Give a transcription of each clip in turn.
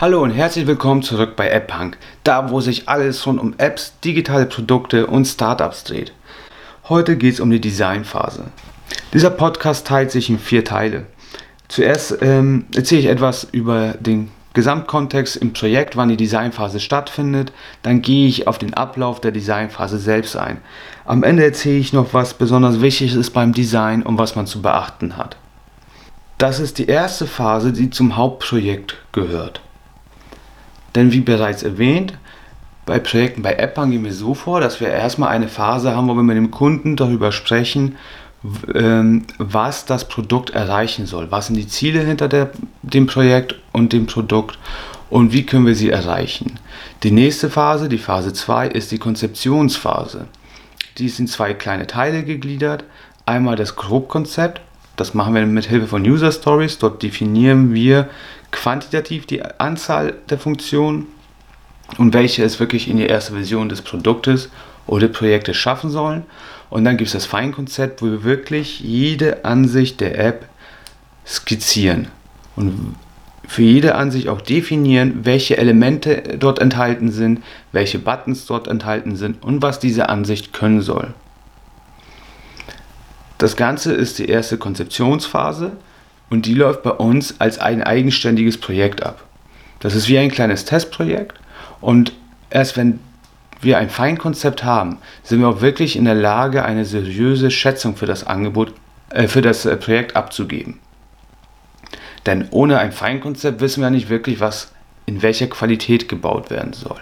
Hallo und herzlich willkommen zurück bei AppPunk, da wo sich alles rund um Apps, digitale Produkte und Startups dreht. Heute geht es um die Designphase. Dieser Podcast teilt sich in vier Teile. Zuerst ähm, erzähle ich etwas über den Gesamtkontext im Projekt, wann die Designphase stattfindet. Dann gehe ich auf den Ablauf der Designphase selbst ein. Am Ende erzähle ich noch, was besonders wichtig ist beim Design und was man zu beachten hat. Das ist die erste Phase, die zum Hauptprojekt gehört. Denn wie bereits erwähnt, bei Projekten bei Appern gehen wir so vor, dass wir erstmal eine Phase haben, wo wir mit dem Kunden darüber sprechen, ähm, was das Produkt erreichen soll. Was sind die Ziele hinter der, dem Projekt und dem Produkt und wie können wir sie erreichen. Die nächste Phase, die Phase 2, ist die Konzeptionsphase. Die ist in zwei kleine Teile gegliedert. Einmal das Grobkonzept, das machen wir mit Hilfe von User Stories. Dort definieren wir quantitativ die Anzahl der Funktionen und welche es wirklich in die erste Version des Produktes oder Projektes schaffen sollen. Und dann gibt es das Feinkonzept, wo wir wirklich jede Ansicht der App skizzieren und für jede Ansicht auch definieren, welche Elemente dort enthalten sind, welche Buttons dort enthalten sind und was diese Ansicht können soll. Das Ganze ist die erste Konzeptionsphase und die läuft bei uns als ein eigenständiges Projekt ab. Das ist wie ein kleines Testprojekt und erst wenn wir ein Feinkonzept haben, sind wir auch wirklich in der Lage, eine seriöse Schätzung für das Angebot, äh, für das äh, Projekt abzugeben. Denn ohne ein Feinkonzept wissen wir nicht wirklich, was in welcher Qualität gebaut werden soll.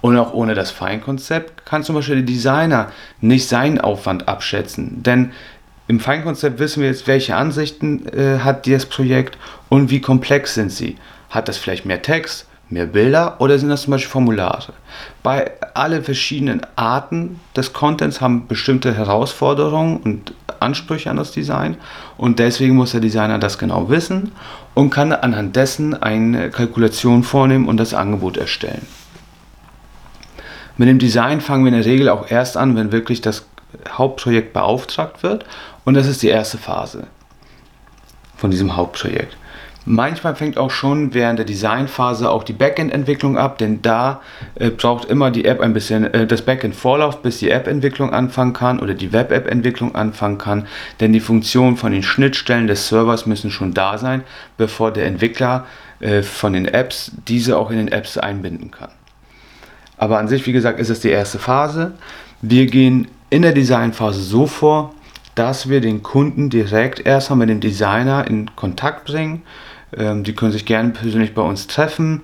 Und auch ohne das Feinkonzept kann zum Beispiel der Designer nicht seinen Aufwand abschätzen. Denn im Feinkonzept wissen wir jetzt, welche Ansichten äh, hat dieses Projekt und wie komplex sind sie. Hat das vielleicht mehr Text? mehr Bilder oder sind das zum Beispiel Formulare? Bei alle verschiedenen Arten des Contents haben bestimmte Herausforderungen und Ansprüche an das Design und deswegen muss der Designer das genau wissen und kann anhand dessen eine Kalkulation vornehmen und das Angebot erstellen. Mit dem Design fangen wir in der Regel auch erst an, wenn wirklich das Hauptprojekt beauftragt wird und das ist die erste Phase von diesem Hauptprojekt. Manchmal fängt auch schon während der Designphase auch die Backend-Entwicklung ab, denn da äh, braucht immer die App ein bisschen äh, das Backend Vorlauf, bis die App-Entwicklung anfangen kann oder die Web-App-Entwicklung anfangen kann, denn die Funktionen von den Schnittstellen des Servers müssen schon da sein, bevor der Entwickler äh, von den Apps diese auch in den Apps einbinden kann. Aber an sich, wie gesagt, ist es die erste Phase. Wir gehen in der Designphase so vor, dass wir den Kunden direkt erstmal mit dem Designer in Kontakt bringen ähm, die können sich gerne persönlich bei uns treffen.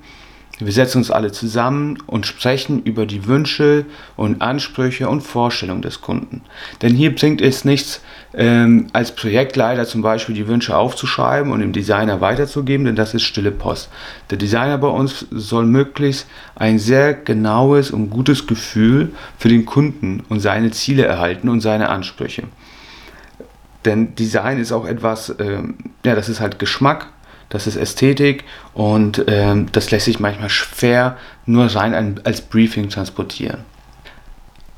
Wir setzen uns alle zusammen und sprechen über die Wünsche und Ansprüche und Vorstellungen des Kunden. Denn hier bringt es nichts, ähm, als Projektleiter zum Beispiel die Wünsche aufzuschreiben und dem Designer weiterzugeben, denn das ist stille Post. Der Designer bei uns soll möglichst ein sehr genaues und gutes Gefühl für den Kunden und seine Ziele erhalten und seine Ansprüche. Denn Design ist auch etwas, ähm, ja, das ist halt Geschmack das ist Ästhetik und ähm, das lässt sich manchmal schwer nur rein als Briefing transportieren.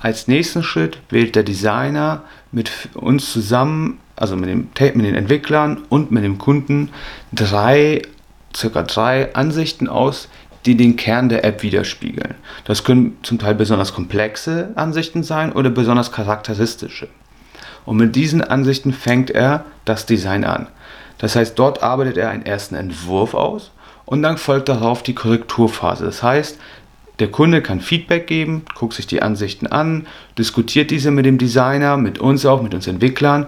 Als nächsten Schritt wählt der Designer mit uns zusammen, also mit, dem, mit den Entwicklern und mit dem Kunden, drei, circa drei Ansichten aus, die den Kern der App widerspiegeln. Das können zum Teil besonders komplexe Ansichten sein oder besonders charakteristische. Und mit diesen Ansichten fängt er das Design an. Das heißt, dort arbeitet er einen ersten Entwurf aus und dann folgt darauf die Korrekturphase. Das heißt, der Kunde kann Feedback geben, guckt sich die Ansichten an, diskutiert diese mit dem Designer, mit uns auch, mit uns Entwicklern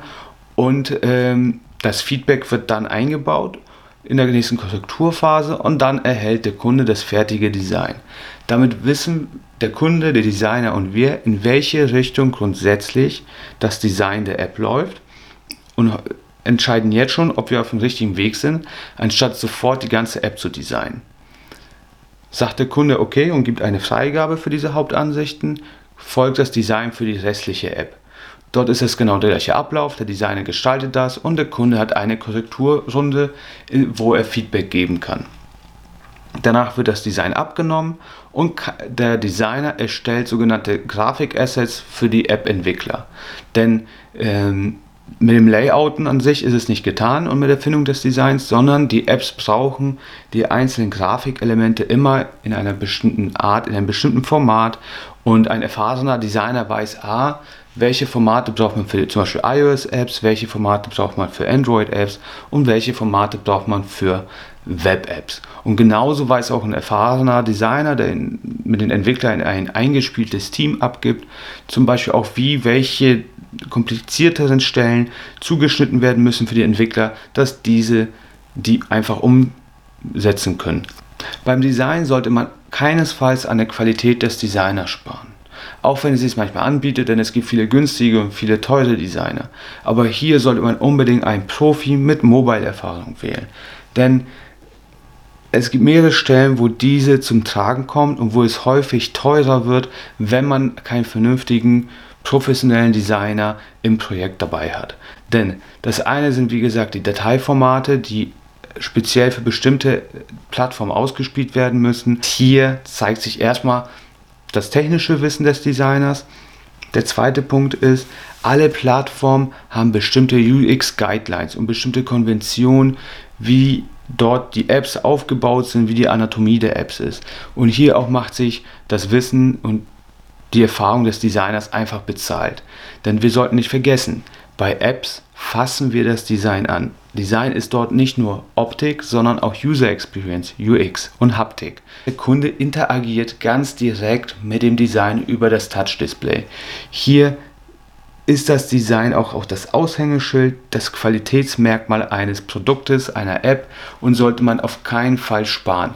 und ähm, das Feedback wird dann eingebaut in der nächsten Korrekturphase und dann erhält der Kunde das fertige Design. Damit wissen der Kunde, der Designer und wir, in welche Richtung grundsätzlich das Design der App läuft und entscheiden jetzt schon, ob wir auf dem richtigen Weg sind, anstatt sofort die ganze App zu designen. Sagt der Kunde okay und gibt eine Freigabe für diese Hauptansichten, folgt das Design für die restliche App. Dort ist es genau der gleiche Ablauf, der Designer gestaltet das und der Kunde hat eine Korrekturrunde, wo er Feedback geben kann. Danach wird das Design abgenommen und der Designer erstellt sogenannte Grafikassets für die App-Entwickler. Denn ähm, mit dem Layouten an sich ist es nicht getan und mit der Findung des Designs, sondern die Apps brauchen die einzelnen Grafikelemente immer in einer bestimmten Art, in einem bestimmten Format und ein erfahrener Designer weiß A, welche Formate braucht man für zum Beispiel iOS-Apps, welche Formate braucht man für Android-Apps und welche Formate braucht man für Web-Apps. Und genauso weiß auch ein erfahrener Designer, der in, mit den Entwicklern ein eingespieltes Team abgibt, zum Beispiel auch wie welche komplizierteren Stellen zugeschnitten werden müssen für die Entwickler, dass diese die einfach umsetzen können. Beim Design sollte man keinesfalls an der Qualität des Designers sparen. Auch wenn es sich manchmal anbietet, denn es gibt viele günstige und viele teure Designer. Aber hier sollte man unbedingt einen Profi mit Mobile-Erfahrung wählen. Denn es gibt mehrere Stellen, wo diese zum Tragen kommt und wo es häufig teurer wird, wenn man keinen vernünftigen professionellen Designer im Projekt dabei hat. Denn das eine sind wie gesagt die Dateiformate, die speziell für bestimmte Plattformen ausgespielt werden müssen. Hier zeigt sich erstmal das technische Wissen des Designers. Der zweite Punkt ist, alle Plattformen haben bestimmte UX-Guidelines und bestimmte Konventionen, wie dort die Apps aufgebaut sind, wie die Anatomie der Apps ist. Und hier auch macht sich das Wissen und die Erfahrung des Designers einfach bezahlt. Denn wir sollten nicht vergessen, bei Apps fassen wir das Design an. Design ist dort nicht nur Optik, sondern auch User Experience, UX und Haptik. Der Kunde interagiert ganz direkt mit dem Design über das Touch-Display. Hier ist das Design auch, auch das Aushängeschild, das Qualitätsmerkmal eines Produktes, einer App und sollte man auf keinen Fall sparen.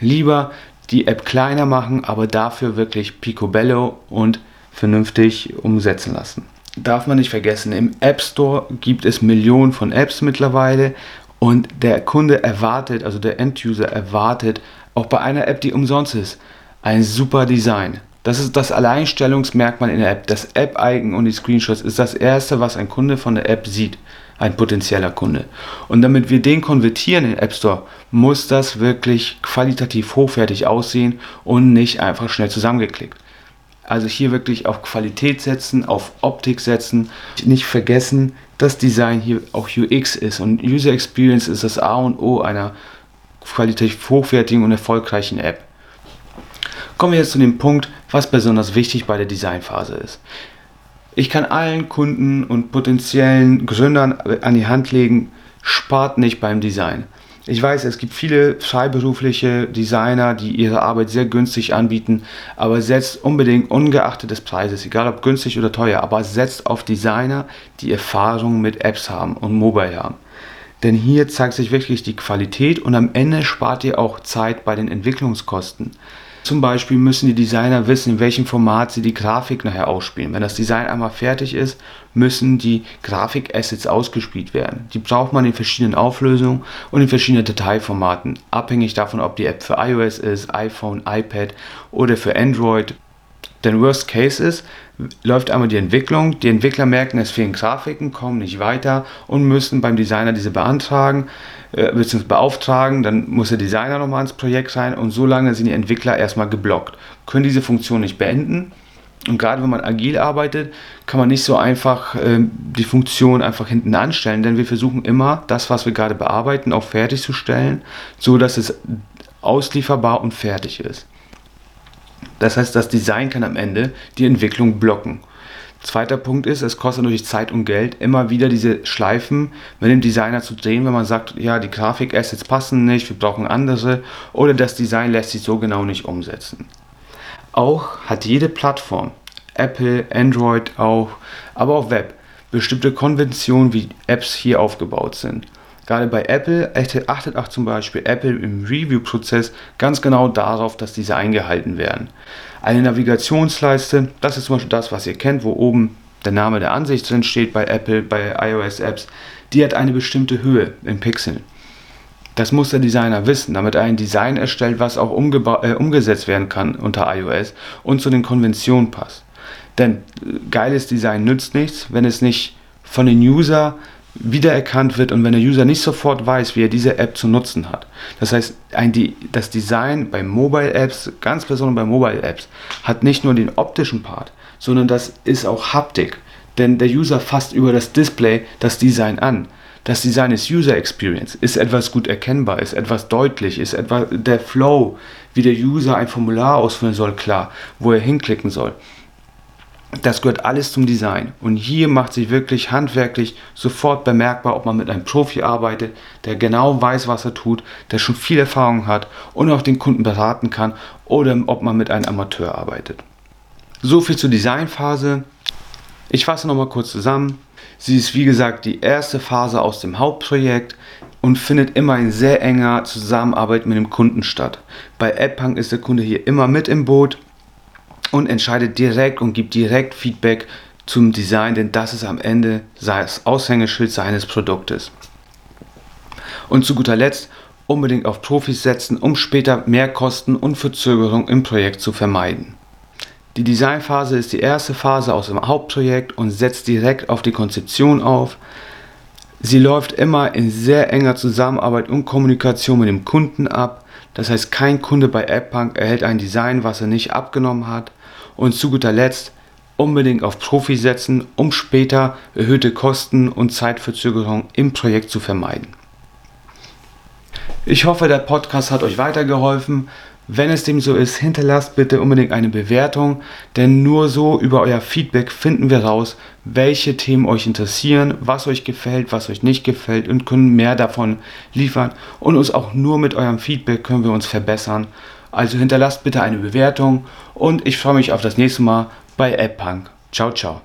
Lieber die App kleiner machen, aber dafür wirklich picobello und vernünftig umsetzen lassen. Darf man nicht vergessen, im App Store gibt es Millionen von Apps mittlerweile und der Kunde erwartet, also der End-User erwartet, auch bei einer App, die umsonst ist, ein super Design. Das ist das Alleinstellungsmerkmal in der App. Das App-Icon und die Screenshots ist das erste, was ein Kunde von der App sieht. Ein potenzieller Kunde. Und damit wir den konvertieren in den App Store, muss das wirklich qualitativ hochwertig aussehen und nicht einfach schnell zusammengeklickt. Also hier wirklich auf Qualität setzen, auf Optik setzen. Nicht vergessen, dass Design hier auch UX ist und User Experience ist das A und O einer qualitativ hochwertigen und erfolgreichen App. Kommen wir jetzt zu dem Punkt, was besonders wichtig bei der Designphase ist. Ich kann allen Kunden und potenziellen Gründern an die Hand legen, spart nicht beim Design. Ich weiß, es gibt viele freiberufliche Designer, die ihre Arbeit sehr günstig anbieten, aber setzt unbedingt ungeachtet des Preises, egal ob günstig oder teuer, aber setzt auf Designer, die Erfahrung mit Apps haben und Mobile haben. Denn hier zeigt sich wirklich die Qualität und am Ende spart ihr auch Zeit bei den Entwicklungskosten. Zum Beispiel müssen die Designer wissen, in welchem Format sie die Grafik nachher ausspielen. Wenn das Design einmal fertig ist, müssen die Grafikassets ausgespielt werden. Die braucht man in verschiedenen Auflösungen und in verschiedenen Dateiformaten, abhängig davon, ob die App für iOS ist, iPhone, iPad oder für Android. Denn Worst Case ist, läuft einmal die Entwicklung, die Entwickler merken, es fehlen Grafiken, kommen nicht weiter und müssen beim Designer diese beantragen äh, bzw. beauftragen, dann muss der Designer nochmal ins Projekt rein und so lange sind die Entwickler erstmal geblockt, können diese Funktion nicht beenden. Und gerade wenn man agil arbeitet, kann man nicht so einfach äh, die Funktion einfach hinten anstellen, denn wir versuchen immer, das, was wir gerade bearbeiten, auch fertigzustellen, so dass es auslieferbar und fertig ist. Das heißt, das Design kann am Ende die Entwicklung blocken. Zweiter Punkt ist, es kostet natürlich Zeit und Geld, immer wieder diese Schleifen mit dem Designer zu drehen, wenn man sagt, ja, die Grafikassets passen nicht, wir brauchen andere oder das Design lässt sich so genau nicht umsetzen. Auch hat jede Plattform, Apple, Android auch, aber auch Web, bestimmte Konventionen, wie Apps hier aufgebaut sind. Gerade bei Apple achtet auch zum Beispiel Apple im Review-Prozess ganz genau darauf, dass diese eingehalten werden. Eine Navigationsleiste, das ist zum Beispiel das, was ihr kennt, wo oben der Name der Ansicht drin steht bei Apple, bei iOS-Apps, die hat eine bestimmte Höhe in Pixeln. Das muss der Designer wissen, damit er ein Design erstellt, was auch äh, umgesetzt werden kann unter iOS und zu den Konventionen passt. Denn äh, geiles Design nützt nichts, wenn es nicht von den User wiedererkannt wird und wenn der User nicht sofort weiß, wie er diese App zu nutzen hat. Das heißt, ein, die, das Design bei Mobile Apps, ganz besonders bei Mobile Apps, hat nicht nur den optischen Part, sondern das ist auch Haptik. denn der User fasst über das Display das Design an. Das Design ist User Experience. Ist etwas gut erkennbar? Ist etwas deutlich? Ist etwa der Flow, wie der User ein Formular ausfüllen soll, klar, wo er hinklicken soll? Das gehört alles zum Design. Und hier macht sich wirklich handwerklich sofort bemerkbar, ob man mit einem Profi arbeitet, der genau weiß, was er tut, der schon viel Erfahrung hat und auch den Kunden beraten kann, oder ob man mit einem Amateur arbeitet. So viel zur Designphase. Ich fasse nochmal kurz zusammen. Sie ist wie gesagt die erste Phase aus dem Hauptprojekt und findet immer in sehr enger Zusammenarbeit mit dem Kunden statt. Bei AppPunk ist der Kunde hier immer mit im Boot und entscheidet direkt und gibt direkt Feedback zum Design, denn das ist am Ende das Aushängeschild seines Produktes. Und zu guter Letzt unbedingt auf Profis setzen, um später Mehrkosten und Verzögerung im Projekt zu vermeiden. Die Designphase ist die erste Phase aus dem Hauptprojekt und setzt direkt auf die Konzeption auf. Sie läuft immer in sehr enger Zusammenarbeit und Kommunikation mit dem Kunden ab. Das heißt, kein Kunde bei AppPunk erhält ein Design, was er nicht abgenommen hat. Und zu guter Letzt unbedingt auf Profi setzen, um später erhöhte Kosten und Zeitverzögerung im Projekt zu vermeiden. Ich hoffe, der Podcast hat euch weitergeholfen. Wenn es dem so ist, hinterlasst bitte unbedingt eine Bewertung, denn nur so über euer Feedback finden wir raus, welche Themen euch interessieren, was euch gefällt, was euch nicht gefällt und können mehr davon liefern. Und uns auch nur mit eurem Feedback können wir uns verbessern. Also hinterlasst bitte eine Bewertung und ich freue mich auf das nächste Mal bei App Punk. Ciao, ciao.